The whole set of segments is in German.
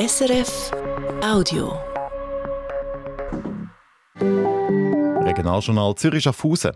SRF Audio. Regionaljournal Zürich Schaffhausen.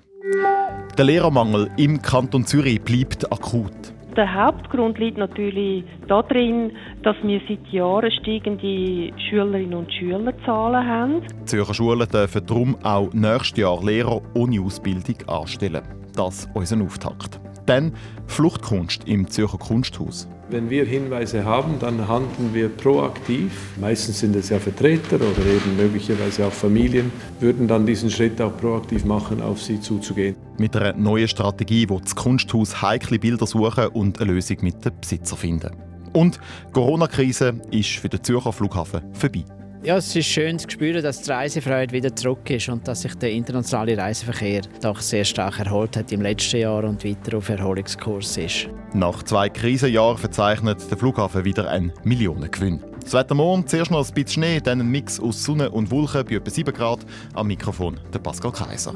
Der Lehrermangel im Kanton Zürich bleibt akut. Der Hauptgrund liegt natürlich darin, dass wir seit Jahren steigende Schülerinnen und Schülerzahlen haben. Die Zürcher Schulen dürfen darum auch nächstes Jahr Lehrer ohne Ausbildung anstellen. Das ist unser Auftakt. Dann Fluchtkunst im Zürcher Kunsthaus. Wenn wir Hinweise haben, dann handeln wir proaktiv. Meistens sind es ja Vertreter oder eben möglicherweise auch Familien, würden dann diesen Schritt auch proaktiv machen, auf sie zuzugehen. Mit einer neuen Strategie, wo das Kunsthaus heikle Bilder suchen und eine Lösung mit den Besitzern finden. Und die Corona-Krise ist für den Zürcher Flughafen vorbei. Ja, es ist schön zu spüren, dass die Reisefreude wieder zurück ist und dass sich der internationale Reiseverkehr doch sehr stark erholt hat im letzten Jahr und weiter auf Erholungskurs ist. Nach zwei Krisenjahren verzeichnet der Flughafen wieder einen Millionengewinn. Das Wetter morgen, zuerst noch ein bisschen Schnee, dann ein Mix aus Sonne und Wolken bei etwa 7 Grad. Am Mikrofon der Pascal Kaiser.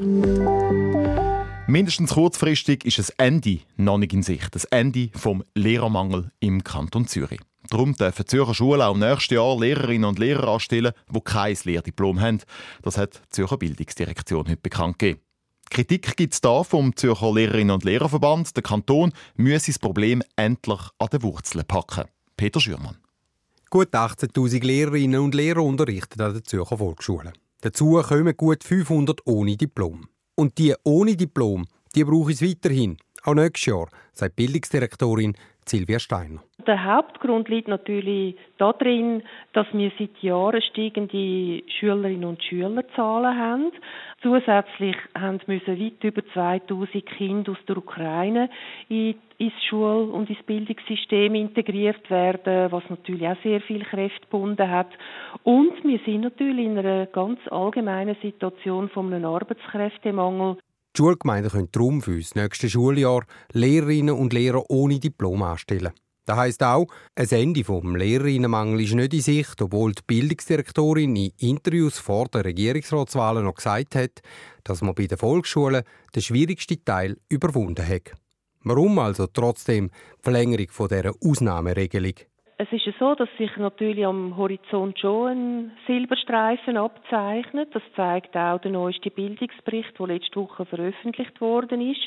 Mindestens kurzfristig ist das Ende noch nicht in Sicht. Das Ende vom Lehrermangel im Kanton Zürich. Darum dürfen Zürcher Schulen auch nächstes Jahr Lehrerinnen und Lehrer anstellen, die kein Lehrdiplom haben. Das hat die Zürcher Bildungsdirektion heute bekannt gegeben. Kritik gibt es da vom Zürcher Lehrerinnen und Lehrerverband. Der Kanton müsse das Problem endlich an den Wurzeln packen. Peter Schürmann. Gut 18.000 Lehrerinnen und Lehrer unterrichten an den Zürcher Volksschule. Dazu kommen gut 500 ohne Diplom. Und die ohne Diplom, die brauche es weiterhin, auch nächstes Jahr, sagt Bildungsdirektorin Silvia Steiner. Der Hauptgrund liegt natürlich darin, dass wir seit Jahren steigende Schülerinnen und Schülerzahlen haben. Zusätzlich müssen weit über 2000 Kinder aus der Ukraine in ins Schul- und ins Bildungssystem integriert werden, was natürlich auch sehr viel Kräfte gebunden hat. Und wir sind natürlich in einer ganz allgemeinen Situation von einem Arbeitskräftemangel. Die Schulgemeinden können darum für das nächste Schuljahr Lehrerinnen und Lehrer ohne Diplom anstellen. Das heisst auch, ein Ende vom Lehrerinnenmangel ist nicht in Sicht, obwohl die Bildungsdirektorin in Interviews vor der Regierungsratswahlen noch gesagt hat, dass man bei den Volksschulen den schwierigsten Teil überwunden hat. Warum also trotzdem die Verlängerung dieser Ausnahmeregelung? Es ist so, dass sich natürlich am Horizont schon ein Silberstreifen abzeichnet. Das zeigt auch der neueste Bildungsbericht, der letzte Woche veröffentlicht worden ist.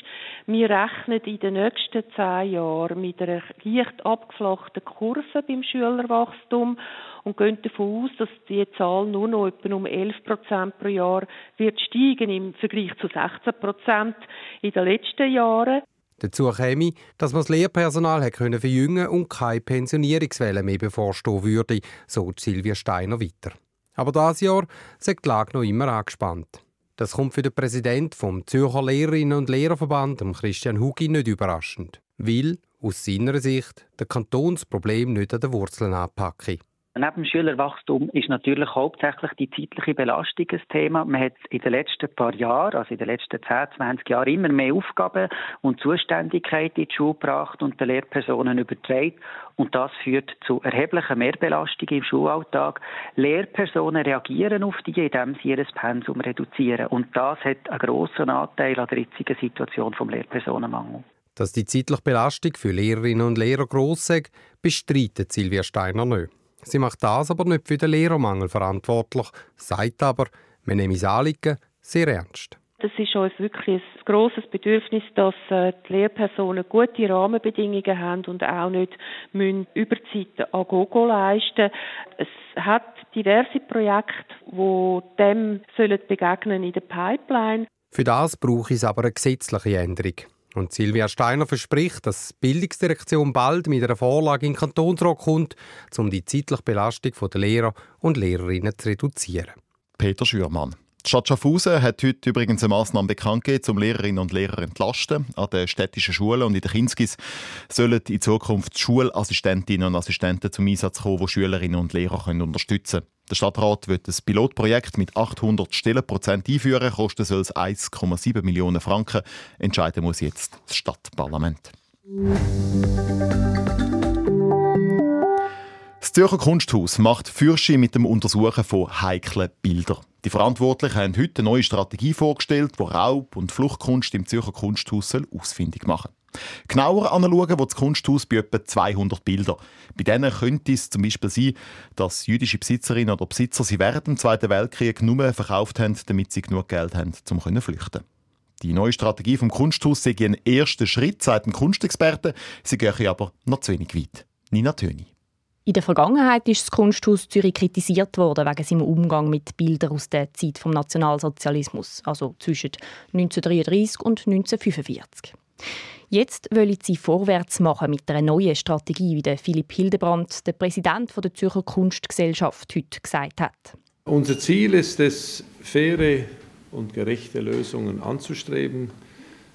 Wir rechnen in den nächsten zehn Jahren mit einer leicht abgeflachten Kurve beim Schülerwachstum und gehen davon aus, dass die Zahl nur noch etwa um 11 Prozent pro Jahr wird steigen im Vergleich zu 16 Prozent in den letzten Jahren. Dazu käme, dass man das Lehrpersonal können verjüngen und keine Pensionierungswelle mehr bevorstehen würde, so Silvia Steiner weiter. Aber das Jahr sagt die Lage noch immer angespannt. Das kommt für den Präsidenten vom Zürcher Lehrerinnen und Lehrerverband, Christian Hugi, nicht überraschend, weil aus seiner Sicht der Kantonsproblem nicht an den Wurzeln anpacke. Neben dem Schülerwachstum ist natürlich hauptsächlich die zeitliche Belastung ein Thema. Man hat in den letzten paar Jahren, also in den letzten 10, 20 Jahren, immer mehr Aufgaben und Zuständigkeit in die Schule gebracht und den Lehrpersonen übertragen. Und das führt zu erheblichen Mehrbelastungen im Schulalltag. Lehrpersonen reagieren auf die, indem sie ihr Pensum reduzieren. Und das hat einen grossen Anteil an der jetzigen Situation vom Lehrpersonenmangel. Dass die zeitliche Belastung für Lehrerinnen und Lehrer gross ist, bestreitet Silvia Steiner nicht. Sie macht das aber nicht für den Lehrermangel verantwortlich, sagt aber, wir nehmen das Anliegen sehr ernst. Es ist uns wirklich ein grosses Bedürfnis, dass äh, die Lehrpersonen gute Rahmenbedingungen haben und auch nicht müssen Überzeiten an Gogo leisten Es hat diverse Projekte, die dem sollen begegnen in der Pipeline. Für das brauche es aber eine gesetzliche Änderung. Und Silvia Steiner verspricht, dass die Bildungsdirektion bald mit einer Vorlage in den Kantonsrat kommt, um die zeitliche Belastung der Lehrer und Lehrerinnen zu reduzieren. Peter Schürmann. Die Stadt Schaffhausen hat heute übrigens eine Massnahme bekannt gegeben, um Lehrerinnen und Lehrer zu entlasten. An den städtischen Schulen und in den Kinskis sollen in Zukunft Schulassistentinnen und Assistenten zum Einsatz kommen, die Schülerinnen und Lehrer können unterstützen können. Der Stadtrat wird das Pilotprojekt mit 800 Stellenprozent einführen. Kosten soll es 1,7 Millionen Franken. Entscheiden muss jetzt das Stadtparlament. Das Zürcher Kunsthaus macht Fürsche mit dem Untersuchen von heiklen Bildern. Die Verantwortlichen haben heute eine neue Strategie vorgestellt, die Raub- und Fluchtkunst im Zürcher Kunsthaus ausfindig machen Genauer anschauen, wo das Kunsthaus bei etwa 200 Bilder. Bei denen könnte es zum Beispiel sein, dass jüdische Besitzerinnen oder Besitzer sie während dem Zweiten Weltkrieg nur verkauft haben, damit sie genug Geld haben, um zu flüchten. Die neue Strategie vom Kunsthaus sei ein erster Schritt, sagt ein Kunstexperte. Sie gehe aber noch zu wenig weit. Nina Töni. In der Vergangenheit ist das Kunsthaus Zürich kritisiert worden wegen seinem Umgang mit Bildern aus der Zeit vom Nationalsozialismus, also zwischen 1933 und 1945. Jetzt wollen sie vorwärts machen mit einer neuen Strategie, wie der Philipp Hildebrandt, der Präsident der Zürcher Kunstgesellschaft, heute gesagt hat. Unser Ziel ist es, faire und gerechte Lösungen anzustreben,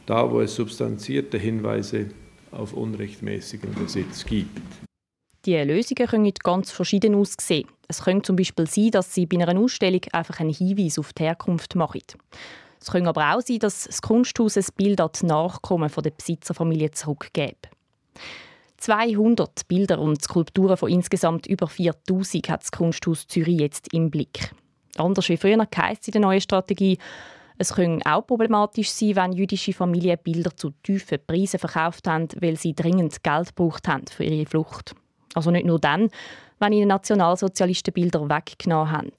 da wo es substanzierte Hinweise auf unrechtmäßigen Besitz gibt. Die Lösungen können ganz verschieden aussehen. Es könnte zum Beispiel sein, dass sie bei einer Ausstellung einfach einen Hinweis auf die Herkunft machen. Es könnte aber auch sein, dass das Kunsthaus ein Bild an die Nachkommen der Besitzerfamilie zurückgibt. 200 Bilder und Skulpturen von insgesamt über 4000 hat das Kunsthaus Zürich jetzt im Blick. Anders wie früher heisst es in der neuen Strategie, es könnte auch problematisch sein, wenn jüdische Familien Bilder zu tiefen Preisen verkauft haben, weil sie dringend Geld gebraucht haben für ihre Flucht. Also nicht nur dann, wenn ihnen Nationalsozialisten Bilder weggenommen haben.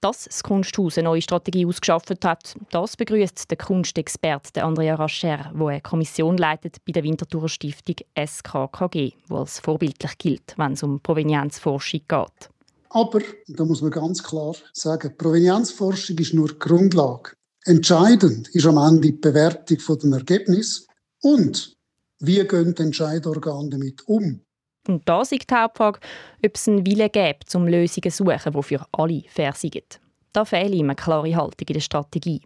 Dass das Kunsthaus eine neue Strategie ausgeschafft hat, das begrüßt der Kunstexperte Andrea Rascher, der eine Kommission leitet bei der Winterthur Stiftung SKKG, die als vorbildlich gilt, wenn es um Provenienzforschung geht. Aber, da muss man ganz klar sagen, Provenienzforschung ist nur Grundlage. Entscheidend ist am Ende die Bewertung von Ergebnis und wie gehen die Entscheidorgane damit um. Und da ist die Hauptfrage, ob es einen Willen gibt, um Lösungen zu suchen, die für alle fair sind. Da fehlt ihm eine klare Haltung in der Strategie.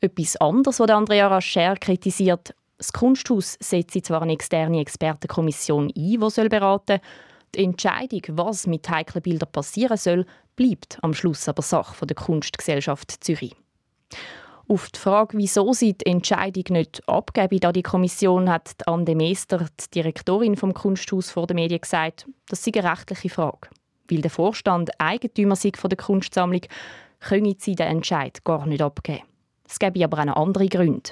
Etwas anderes, was Andrea Rascher kritisiert, das Kunsthaus setzt zwar eine externe Expertenkommission ein, die beraten soll, die Entscheidung, was mit heiklen Bildern passieren soll, bleibt am Schluss aber Sache der Kunstgesellschaft Zürich. Auf die Frage, wieso sie die Entscheidung nicht abgeben, da die Kommission hat Ande Meester, die Direktorin vom Kunsthaus vor den Medien gesagt, das sei eine rechtliche Frage. Weil der Vorstand Eigentümer sei von der Kunstsammlung, können sie den Entscheid gar nicht abgeben. Es gäbe aber auch andere Gründe.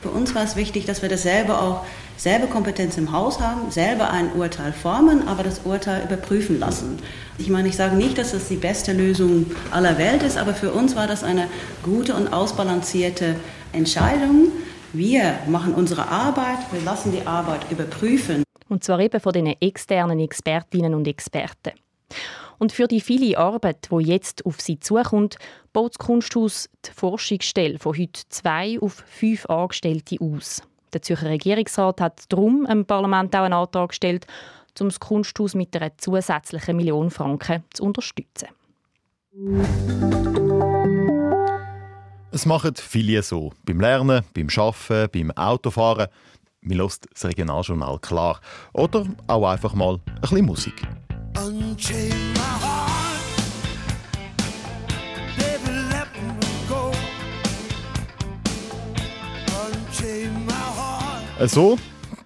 Für uns war es wichtig, dass wir dasselbe auch, selbe Kompetenz im Haus haben, selber ein Urteil formen, aber das Urteil überprüfen lassen. Ich meine, ich sage nicht, dass das die beste Lösung aller Welt ist, aber für uns war das eine gute und ausbalancierte Entscheidung. Wir machen unsere Arbeit, wir lassen die Arbeit überprüfen. Und zwar eben von den externen Expertinnen und Experten. Und für die viele Arbeit, die jetzt auf sie zukommt, baut das Kunsthaus die Forschungsstelle von heute zwei auf fünf Angestellte aus. Der Zürcher Regierungsrat hat darum im Parlament auch einen Antrag gestellt, um das Kunsthaus mit einer zusätzlichen Million Franken zu unterstützen. Es machen viele so. Beim Lernen, beim Arbeiten, beim Autofahren. Man lässt das Regionaljournal klar. Oder auch einfach mal ein bisschen Musik. So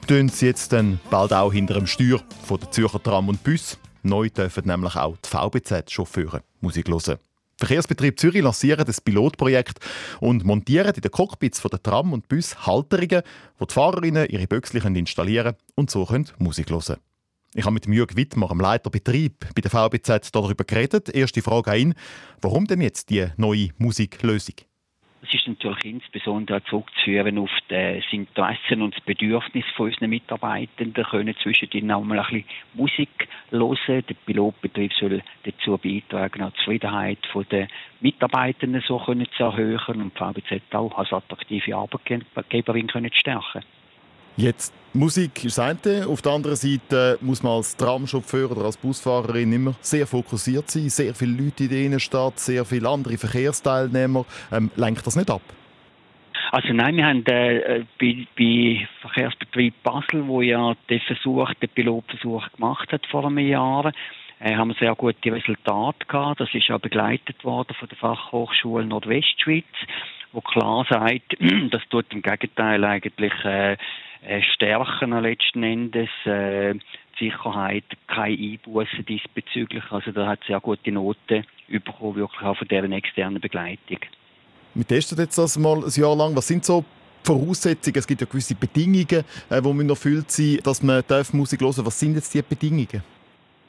tun sie jetzt dann bald auch hinter dem Steuer von der Zürcher Tram und Bus. Neu dürfen nämlich auch die VBZ-Chauffeure Musik hören. Verkehrsbetrieb Zürich lanciert das Pilotprojekt und montieren in den Cockpits von der Tram und Bus Halterungen, wo die Fahrerinnen ihre Böxli installieren und so können Musik hören können. Ich habe mit Jürg Wittmer, dem Leiter bei der VBZ, darüber geredet. Erste Frage an ihn. Warum denn jetzt die neue Musiklösung? Es ist natürlich insbesondere zurückzuführen auf das Interesse und das Bedürfnis von unseren Mitarbeitenden, können zwischendrin auch mal ein bisschen Musik hören. Der Pilotbetrieb soll dazu beitragen, die Zufriedenheit der Mitarbeitenden so zu erhöhen und die VBZ auch als attraktive Arbeitgeberin zu stärken. Jetzt, Musik ist das eine. Auf der anderen Seite muss man als Tramchauffeur oder als Busfahrerin immer sehr fokussiert sein. Sehr viele Leute in der Innenstadt, sehr viele andere Verkehrsteilnehmer. Ähm, lenkt das nicht ab? Also nein, wir haben äh, bei, bei Verkehrsbetrieb Basel, wo ja den Versuch, den Pilotversuch gemacht hat vor einem Jahr, äh, haben sehr gute Resultate gehabt. Das ist ja begleitet worden von der Fachhochschule Nordwestschweiz, wo klar sagt, das tut im Gegenteil eigentlich äh, stärken letzten Endes. Äh, Sicherheit, keine Einbußen diesbezüglich. Also da hat sehr gute Noten bekommen, wirklich auch von deren externen Begleitung. Wir testen jetzt das mal ein Jahr lang. Was sind so Voraussetzungen, es gibt ja gewisse Bedingungen, äh, die müssen erfüllt sein dass man Musik hören darf. Was sind jetzt die Bedingungen?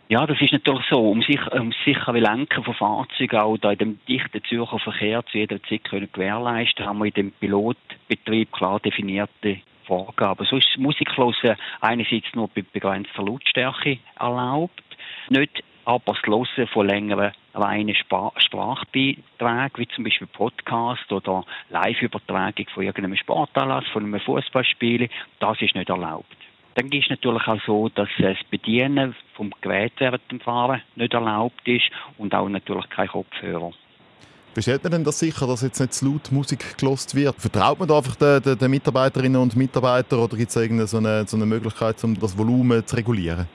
Ja, das ist natürlich so. Um sich, um sichere Lenken von Fahrzeugen auch da in dem dichten Zürcher Verkehr zu jeder Zeit können gewährleisten, haben wir in dem Pilotbetrieb klar definierte Vorgaben. So ist Musiklosen einerseits nur bei begrenzter Lautstärke erlaubt, nicht aber das Hören von längeren reinen Sprachbeiträgen, wie zum Beispiel Podcast oder Live-Übertragung von irgendeinem Sportanlass, von einem Fußballspiel, das ist nicht erlaubt. Dann ist es natürlich auch so, dass das Bedienen vom Gerät während dem Fahren nicht erlaubt ist und auch natürlich kein Kopfhörer. Wie stellt man denn das sicher, dass jetzt nicht zu laut Musik gelost wird? Vertraut man da einfach den, den, den, Mitarbeiterinnen und Mitarbeitern oder gibt es irgendeine so eine, so eine Möglichkeit, um das Volumen zu regulieren?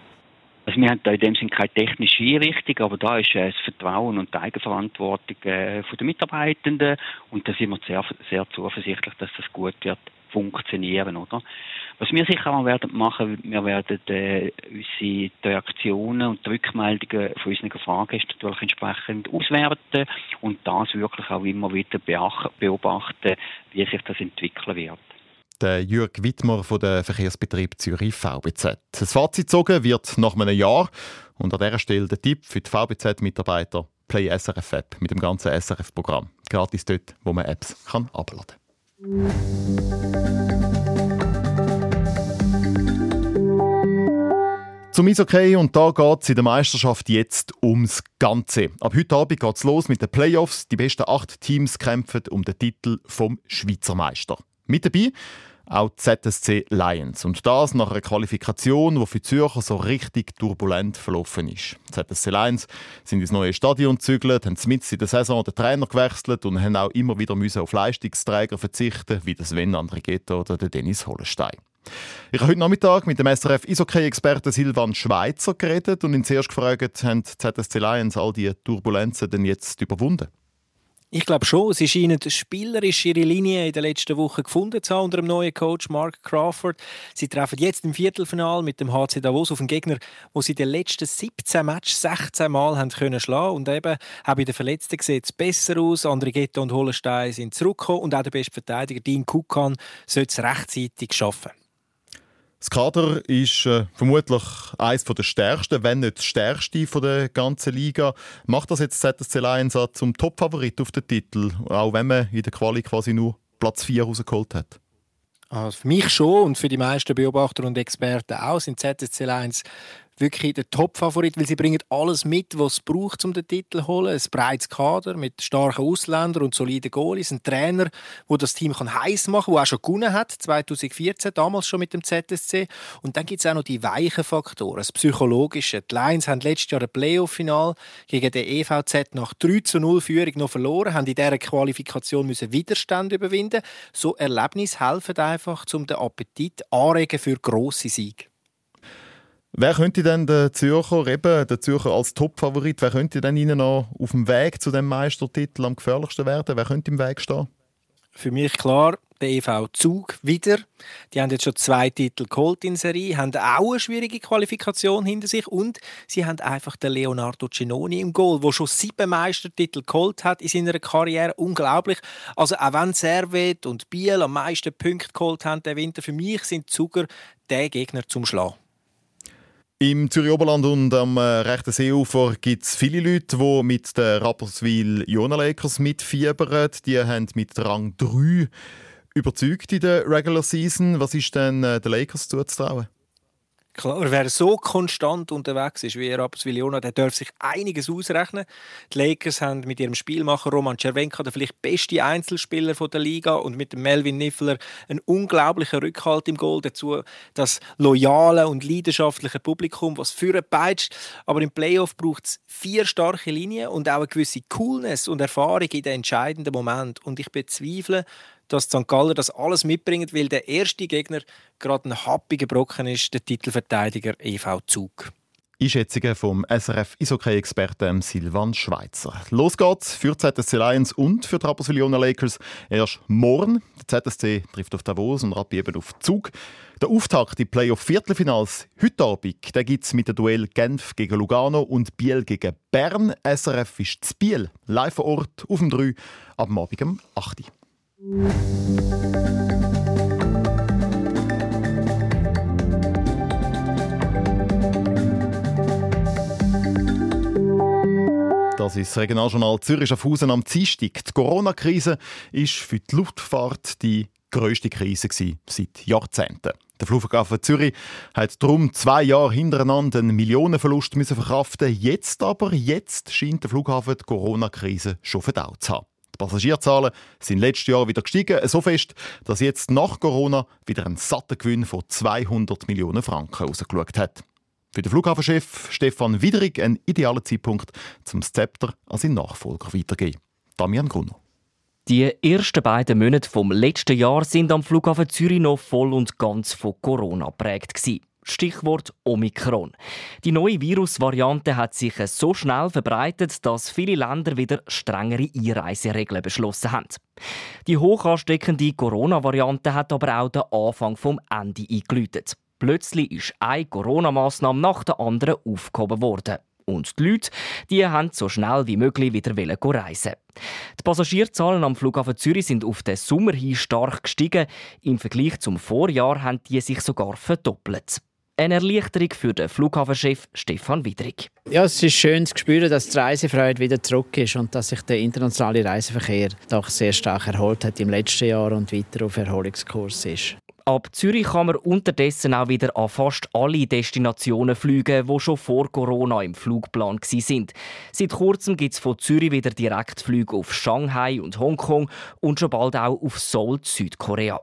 Also wir haben da in dem Sinne keine technische Einrichtung, aber da ist äh, das Vertrauen und die Eigenverantwortung äh, der Mitarbeitenden und da sind wir sehr, sehr zuversichtlich, dass das gut wird funktionieren, oder? Was wir sicher auch werden machen, wir werden äh, unsere Reaktionen und Rückmeldungen von unseren Fahrgästen natürlich entsprechend auswerten und das wirklich auch immer wieder beobachten, wie sich das entwickeln wird. Der Jürg Wittmer von der Verkehrsbetrieb Zürich VBZ. Das Fazit gezogen wird nach einem Jahr und an dieser Stelle der Tipp für die VBZ-Mitarbeiter Play SRF App mit dem ganzen SRF-Programm. Gratis dort, wo man Apps kann abladen kann. Zum Eishockey und da geht es in der Meisterschaft jetzt ums Ganze. Ab heute Abend geht es los mit den Playoffs. Die besten acht Teams kämpfen um den Titel vom Schweizer Meister. Mit dabei auch die ZSC Lions. Und das nach einer Qualifikation, die für Zürcher so richtig turbulent verlaufen ist. Die ZSC Lions sind ins neue Stadion gezügelt, haben mitten in der Saison den Trainer gewechselt und haben auch immer wieder auf Leistungsträger verzichten, wie das Sven Andrighetto oder der Dennis Hollenstein. Ich habe heute Nachmittag mit dem SRF Eishockey-Experten Silvan Schweizer geredet und ihn zuerst gefragt, haben die ZSC Lions all diese Turbulenzen denn jetzt überwunden? Ich glaube schon. Sie scheinen spielerisch ihre Linie in den letzten Wochen gefunden zu haben unter dem neuen Coach Mark Crawford. Sie treffen jetzt im Viertelfinal mit dem HC Davos auf einen Gegner, wo sie in den letzten 17 Matches 16 Mal haben können schlagen und eben auch bei den Verletzten sieht es besser aus. Andere Ghetto und Hollenstein sind zurückgekommen und auch der beste Verteidiger Dean Kukan sollte es rechtzeitig schaffen. Das Kader ist äh, vermutlich eines der stärksten, wenn nicht das stärkste der ganzen Liga. Macht das jetzt ZSC Lions zum Topfavorit auf den Titel, auch wenn man in der Quali quasi nur Platz 4 rausgeholt hat? Also für mich schon und für die meisten Beobachter und Experten auch sind ZSC Lions wirklich der Top-Favorit, weil sie bringen alles mit, was es braucht, um den Titel zu holen. Ein breites Kader mit starken Ausländern und soliden Goalies. Ein Trainer, der das Team kann heiß machen der auch schon gewonnen hat, 2014, damals schon mit dem ZSC. Und dann gibt es auch noch die weichen Faktoren, das Psychologische. Die Lions haben letztes Jahr ein Playoff-Final gegen den EVZ nach 3 zu 0 Führung noch verloren, haben in dieser Qualifikation müssen Widerstand überwinden. So Erlebnisse helfen einfach, um den Appetit anregen für grosse Siege. Wer könnte denn der Zürcher, eben der Zürcher als Topfavorit, wer könnte denn Ihnen noch auf dem Weg zu dem Meistertitel am gefährlichsten werden? Wer könnte im Weg stehen? Für mich klar, der EV Zug wieder. Die haben jetzt schon zwei Titel geholt in Serie, haben auch eine schwierige Qualifikation hinter sich und sie haben einfach den Leonardo Cenoni im Goal, der schon sieben Meistertitel geholt hat in seiner Karriere. Unglaublich. Also auch wenn Servet und Biel am meisten Punkte geholt haben der Winter, für mich sind Zuger der Gegner zum Schlagen. Im Zürich Oberland und am äh, rechten Seeufer gibt es viele Leute, die mit den Rapperswil Jona Lakers mitfiebern. Die haben mit Rang 3 überzeugt in der Regular Season. Was ist denn äh, den Lakers zuzutrauen? Klar, wer so konstant unterwegs ist wie Rapperswil-Jona, der darf sich einiges ausrechnen. Die Lakers haben mit ihrem Spielmacher Roman Cervenka den vielleicht beste Einzelspieler der Liga und mit Melvin Niffler einen unglaublichen Rückhalt im Goal. Dazu das loyale und leidenschaftliche Publikum, was führen peitscht. Aber im Playoff braucht es vier starke Linien und auch eine gewisse Coolness und Erfahrung in den entscheidenden Moment. Und ich bezweifle, dass St. Galler das alles mitbringt, weil der erste Gegner gerade ein happiger Brocken ist, der Titelverteidiger EV Zug. Einschätzungen vom SRF Eishockey-Experten Silvan Schweizer. Los geht's für ZSC Lions und für die Rapperswil Lakers. Erst morgen. Der ZSC trifft auf Davos und Rappi eben auf Zug. Der Auftakt in Playoff-Viertelfinals heute Abend gibt es mit dem Duell Genf gegen Lugano und Biel gegen Bern. SRF ist zu Biel, live vor Ort auf dem 3 ab Abend um 8 Uhr. Das ist das Regionaljournal Zürich auf Hausen am Dienstag. Die Corona-Krise ist für die Luftfahrt die grösste Krise seit Jahrzehnten. Der Flughafen Zürich hat drum zwei Jahre hintereinander einen Millionenverlust verkraften. Jetzt aber, jetzt scheint der Flughafen die Corona-Krise schon verdaut zu haben. Die Passagierzahlen sind letztes Jahr wieder gestiegen, so fest, dass jetzt nach Corona wieder ein satter Gewinn von 200 Millionen Franken rausgeschaut hat. Für den Flughafenchef Stefan Widrig ein idealer Zeitpunkt, zum Zepter an seinen Nachfolger weitergeben. Damian Grunner. Die ersten beiden Monate vom letzten Jahr sind am Flughafen Zürich noch voll und ganz von Corona geprägt. Stichwort Omikron. Die neue Virusvariante hat sich so schnell verbreitet, dass viele Länder wieder strengere Einreiseregeln beschlossen haben. Die hoch ansteckende Corona-Variante hat aber auch den Anfang vom Ende eingeläutet. Plötzlich ist eine Corona-Massnahme nach der anderen aufgehoben worden. Und die Leute die haben so schnell wie möglich wieder reisen. Die Passagierzahlen am Flughafen Zürich sind auf den Sommer hin stark gestiegen. Im Vergleich zum Vorjahr haben die sich sogar verdoppelt. Eine Erleichterung für den Flughafenchef Stefan Widrig. Ja, es ist schön zu spüren, dass die Reisefreude wieder zurück ist und dass sich der internationale Reiseverkehr doch sehr stark erholt hat im letzten Jahr und weiter auf Erholungskurs ist. Ab Zürich kann man unterdessen auch wieder an fast alle Destinationen fliegen, die schon vor Corona im Flugplan sind. Seit kurzem gibt es von Zürich wieder Direktflüge auf Shanghai und Hongkong und schon bald auch auf Seoul, Südkorea.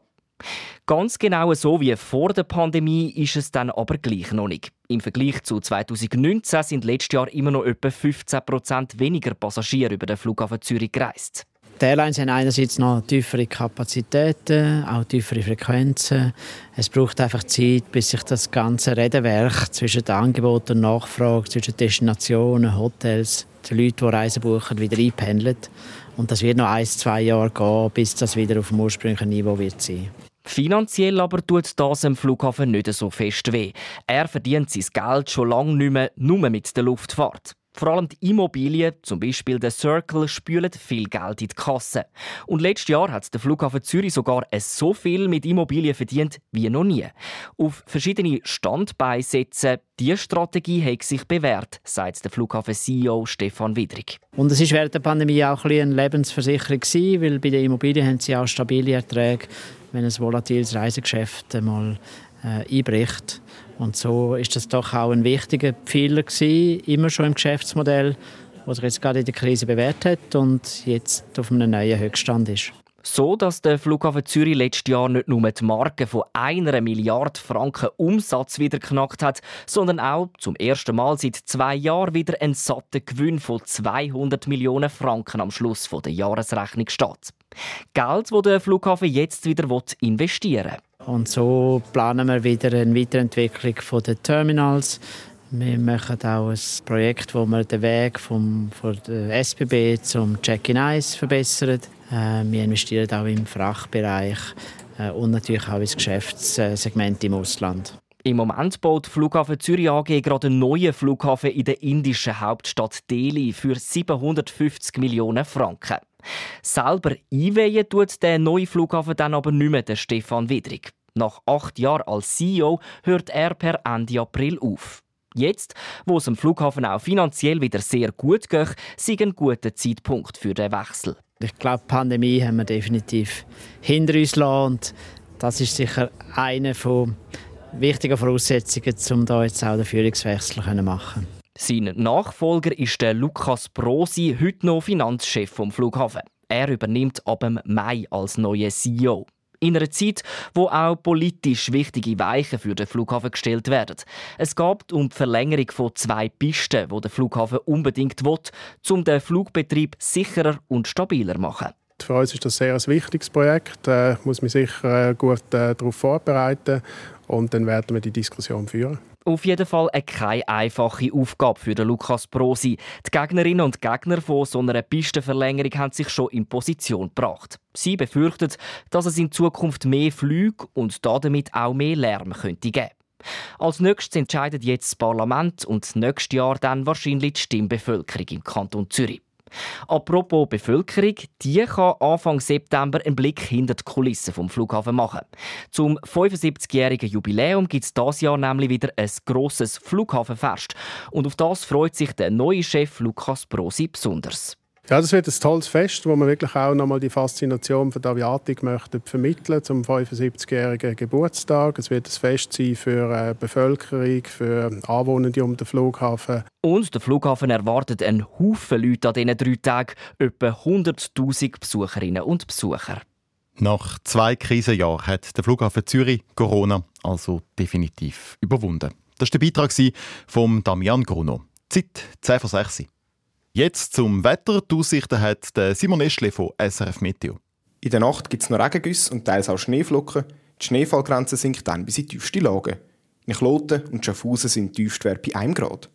Ganz genau so wie vor der Pandemie ist es dann aber gleich noch nicht. Im Vergleich zu 2019 sind letztes Jahr immer noch etwa 15% weniger Passagiere über den Flughafen Zürich gereist. Die Airlines haben einerseits noch tiefere Kapazitäten, auch tiefere Frequenzen. Es braucht einfach Zeit, bis sich das ganze Redenwerk zwischen Angebot und Nachfrage, zwischen Destinationen, Hotels, den Leuten, die Reisen buchen, wieder einpendelt. Und das wird noch ein, zwei Jahre gehen, bis das wieder auf dem ursprünglichen Niveau wird sein. Finanziell aber tut das dem Flughafen nicht so fest weh. Er verdient sein Geld schon lange nicht mehr nur mit der Luftfahrt. Vor allem die Immobilien, zum Beispiel der Circle, spülen viel Geld in die Kasse. Und letztes Jahr hat der Flughafen Zürich sogar so viel mit Immobilien verdient wie noch nie. Auf verschiedene Standbeine setzen, diese Strategie hat sich bewährt, sagt der Flughafen-CEO Stefan Widrig. Und es war während der Pandemie auch ein eine Lebensversicherung, weil bei den Immobilien haben sie auch stabile Erträge, wenn ein volatiles Reisegeschäft mal äh, einbricht. Und so ist das doch auch ein wichtiger Fehler gewesen, immer schon im Geschäftsmodell, was sich jetzt gerade in der Krise bewährt hat und jetzt auf einem neuen Höchststand ist. So, dass der Flughafen Zürich letztes Jahr nicht nur die Marke von einer Milliarde Franken Umsatz wieder knackt hat, sondern auch zum ersten Mal seit zwei Jahren wieder einen satten Gewinn von 200 Millionen Franken am Schluss der Jahresrechnung steht. Geld, das der Flughafen jetzt wieder investieren will. Und so planen wir wieder eine Weiterentwicklung der Terminals. Wir machen auch ein Projekt, wo wir den Weg vom, von der SBB zum Check-in 1 verbessern. Äh, wir investieren auch im Frachtbereich äh, und natürlich auch ins Geschäftssegment im Ausland. Im Moment baut Flughafen Zürich AG gerade einen neuen Flughafen in der indischen Hauptstadt Delhi für 750 Millionen Franken. Selber einweihen tut der neue Flughafen dann aber nicht mehr der Stefan Widrig. Nach acht Jahren als CEO hört er per Ende April auf. Jetzt, wo es am Flughafen auch finanziell wieder sehr gut geht, sei ein guter Zeitpunkt für den Wechsel. Ich glaube, die Pandemie haben wir definitiv hinter uns gelassen. Das ist sicher eine von wichtigen Voraussetzungen, um da jetzt auch den Führungswechsel zu machen. Sein Nachfolger ist der Lukas Brosi, heute noch Finanzchef vom Flughafen. Er übernimmt ab Mai als neuer CEO. In einer Zeit, wo auch politisch wichtige Weichen für den Flughafen gestellt werden. Es geht um die Verlängerung von zwei Pisten, die der Flughafen unbedingt will, um den Flugbetrieb sicherer und stabiler zu machen. Für uns ist das sehr ein wichtiges Projekt. Äh, muss man sicher äh, gut äh, darauf vorbereiten und dann werden wir die Diskussion führen. Auf jeden Fall eine keine einfache Aufgabe für den Lukas Brosi. Die Gegnerinnen und Gegner von so einer Pistenverlängerung haben sich schon in Position gebracht. Sie befürchten, dass es in Zukunft mehr Flüge und damit auch mehr Lärm könnte geben. Als nächstes entscheidet jetzt das Parlament und nächstes Jahr dann wahrscheinlich die Stimmbevölkerung im Kanton Zürich. Apropos Bevölkerung, die kann Anfang September einen Blick hinter die Kulissen vom Flughafen machen. Zum 75-jährigen Jubiläum gibt es dieses Jahr nämlich wieder ein grosses Flughafenfest. Und auf das freut sich der neue Chef Lukas Brosi besonders. Ja, das wird ein tolles Fest, wo man wirklich auch nochmal die Faszination von der Aviatik möchte vermitteln zum 75-jährigen Geburtstag. Es wird ein Fest sein für die äh, Bevölkerung, für Anwohner um den Flughafen. Und der Flughafen erwartet einen Haufen Leute an diesen drei Tagen, etwa 100'000 Besucherinnen und Besucher. Nach zwei Krisenjahren hat der Flughafen Zürich Corona also definitiv überwunden. Das war der Beitrag von Damian Gruno. Zeit 10 vor 6 Jetzt zum Wetter. Die Aussichten hat Simon Eschle von SRF Meteo. In der Nacht gibt es noch Regengüsse und teils auch Schneeflocken. Die Schneefallgrenze sinkt dann bis in die tiefste Lage. In Kloten und Schaffhausen sind Tiefstwerte bei 1 Grad.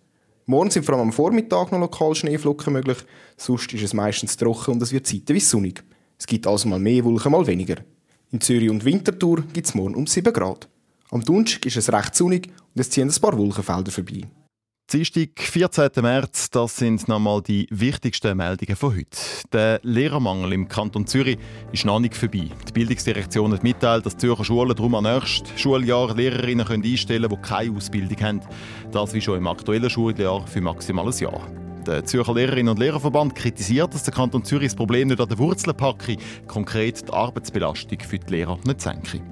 Morgen sind vor allem am Vormittag noch lokal Schneeflocken möglich, sonst ist es meistens trocken und es wird zeitweise sonnig. Es gibt also mal mehr Wolken, mal weniger. In Zürich und Winterthur gibt es morgen um 7 Grad. Am Donnerstag ist es recht sonnig und es ziehen ein paar Wolkenfelder vorbei. Dienstag, 14. März, das sind nochmal die wichtigsten Meldungen von heute. Der Lehrermangel im Kanton Zürich ist noch nicht vorbei. Die Bildungsdirektion hat mitteilt, dass Zürcher Schulen darum am nächsten Schuljahr Lehrerinnen können einstellen können, die keine Ausbildung haben. Das wie schon im aktuellen Schuljahr für maximal ein Jahr. Der Zürcher Lehrerinnen und Lehrerverband kritisiert, dass der Kanton Zürich das Problem nicht an den Wurzeln packe, konkret die Arbeitsbelastung für die Lehrer nicht senke.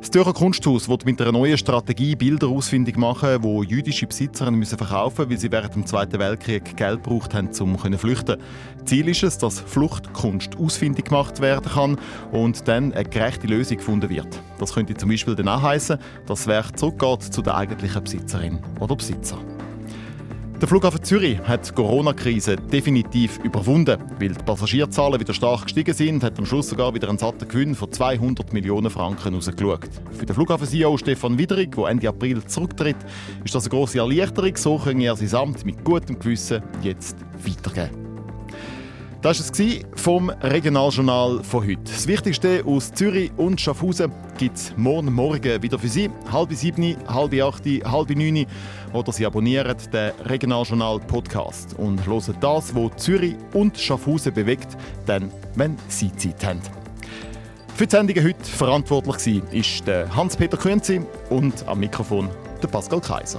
Das Zürcher Kunsthaus wird mit einer neuen Strategie Bilder ausfindig machen, wo jüdische Besitzer müssen verkaufen müssen, weil sie während dem Zweiten Weltkrieg Geld gebraucht haben, um zu flüchten. Ziel ist es, dass Fluchtkunst ausfindig gemacht werden kann und dann eine gerechte Lösung gefunden wird. Das könnte zum Beispiel dann heißen, dass das Werk zurückgeht zu der eigentlichen Besitzerin oder Besitzer. Der Flughafen Zürich hat die Corona-Krise definitiv überwunden. Weil die Passagierzahlen wieder stark gestiegen sind, hat am Schluss sogar wieder ein satter Gewinn von 200 Millionen Franken rausgeschaut. Für den Flughafen-CEO Stefan Widerig, der Ende April zurücktritt, ist das eine grosse Erleichterung. So können er sein Amt mit gutem Gewissen jetzt weitergeben. Das war es vom Regionaljournal von heute. Das Wichtigste aus Zürich und Schaffhausen gibt es morgen Morgen wieder für Sie. Halb sieben, halb acht, halb neun. Oder Sie abonnieren den Regionaljournal Podcast und hören das, was Zürich und Schaffhausen bewegt, dann, wenn Sie Zeit haben. Für die Sendung heute verantwortlich war Hans-Peter Künzi und am Mikrofon der Pascal Kaiser.